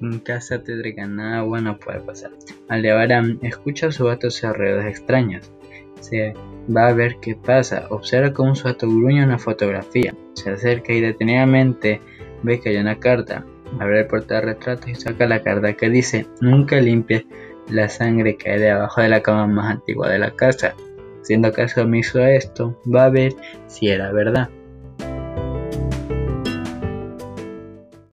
en casa tétrica nada ah, bueno puede pasar. Aldebarán escucha a su gato hacer ruidos extraños. Se va a ver qué pasa. Observa cómo su gato gruñe una fotografía. Se acerca y detenidamente ve que hay una carta. Abre el retratos y saca la carta que dice Nunca limpie la sangre que hay debajo de la cama más antigua de la casa. Siendo caso omiso a esto, va a ver si era verdad.